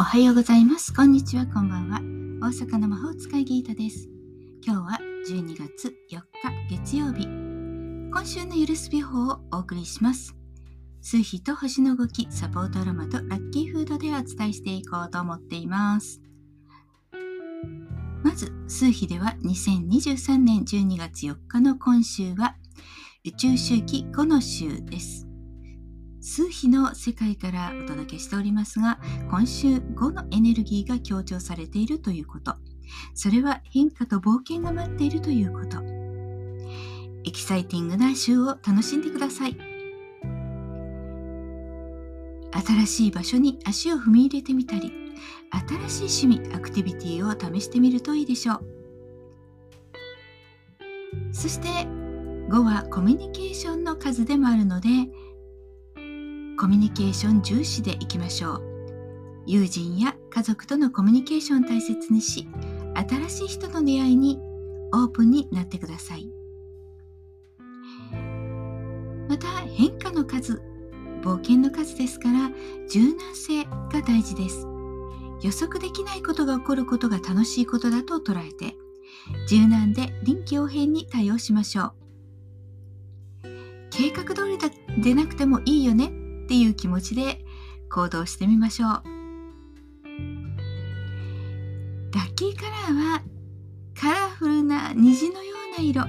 おはようございます。こんにちは、こんばんは。大阪の魔法使いギータです。今日は12月4日月曜日。今週のゆるすび法をお送りします。数日と星の動き、サポートアロマとラッキーフードでお伝えしていこうと思っています。まず、数日では2023年12月4日の今週は宇宙周期5の週です。数比の世界からお届けしておりますが今週5のエネルギーが強調されているということ。それは変化と冒険が待っているということ。エキサイティングな週を楽しんでください。新しい場所に足を踏み入れてみたり新しい趣味アクティビティを試してみるといいでしょう。そして5はコミュニケーションの数でもあるのでコミュニケーション重視でいきましょう。友人や家族とのコミュニケーションを大切にし新しい人との出会いにオープンになってください。また変化の数冒険の数ですから柔軟性が大事です。予測できないことが起こることが楽しいことだと捉えて柔軟で臨機応変に対応しましょう。計画通りでなくてもいいよね。っていう気持ちで行動してみましょう。ラッキーカラーはカラフルな虹のような色。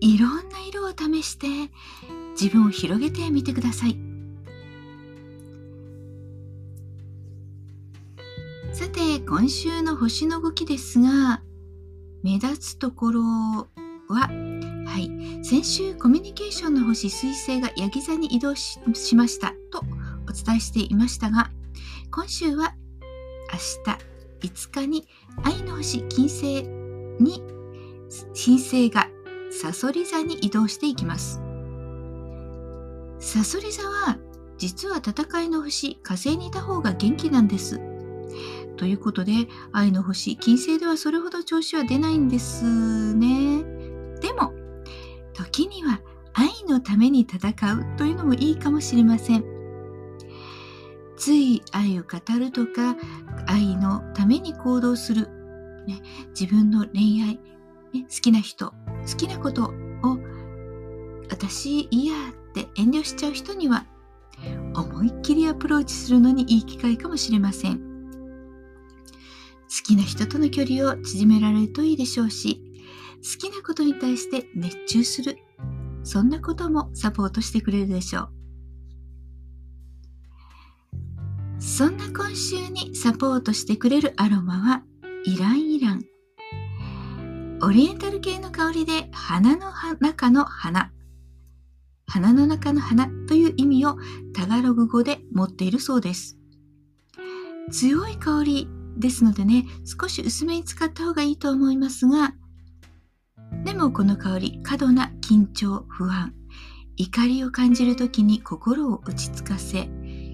いろんな色を試して自分を広げてみてください。さて今週の星の動きですが目立つところははい、先週コミュニケーションの星彗星がヤギ座に移動しました。とお伝えしていましたが今週は明日5日に愛の星金星に金星がサソリ座に移動していきます。サソリ座は実は戦いの星火星にいた方が元気なんです。ということで愛の星金星ではそれほど調子は出ないんですね。時には愛のために戦うというのもいいかもしれません。つい愛を語るとか愛のために行動する、ね、自分の恋愛、ね、好きな人好きなことを私いやって遠慮しちゃう人には思いっきりアプローチするのにいい機会かもしれません。好きな人との距離を縮められるといいでしょうし好きなことに対して熱中する。そんなこともサポートしてくれるでしょう。そんな今週にサポートしてくれるアロマはイランイラン。オリエンタル系の香りで花の中の花。花の中の花という意味をタガログ語で持っているそうです。強い香りですのでね少し薄めに使った方がいいと思いますがでもこの香り過度な緊張不安怒りを感じる時に心を落ち着かせ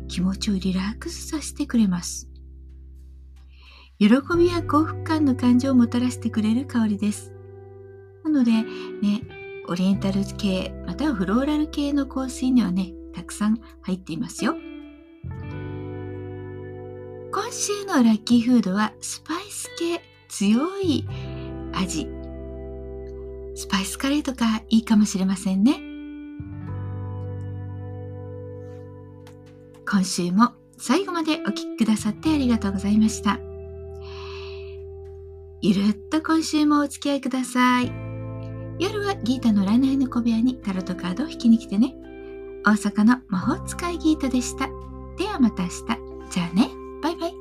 気持ちをリラックスさせてくれます。喜びや幸福感の感情をもたらしてくれる香りです。なのでねオリエンタル系またはフローラル系の香水にはねたくさん入っていますよ。今週のラッキーフードはスパイス系強い味。スパイスカレーとかいいかもしれませんね。今週も最後までお聴きくださってありがとうございました。ゆるっと今週もお付き合いください。夜はギータの占いの小部屋にタロットカードを引きに来てね。大阪の魔法使いギータでした。ではまた明日。じゃあね。バイバイ。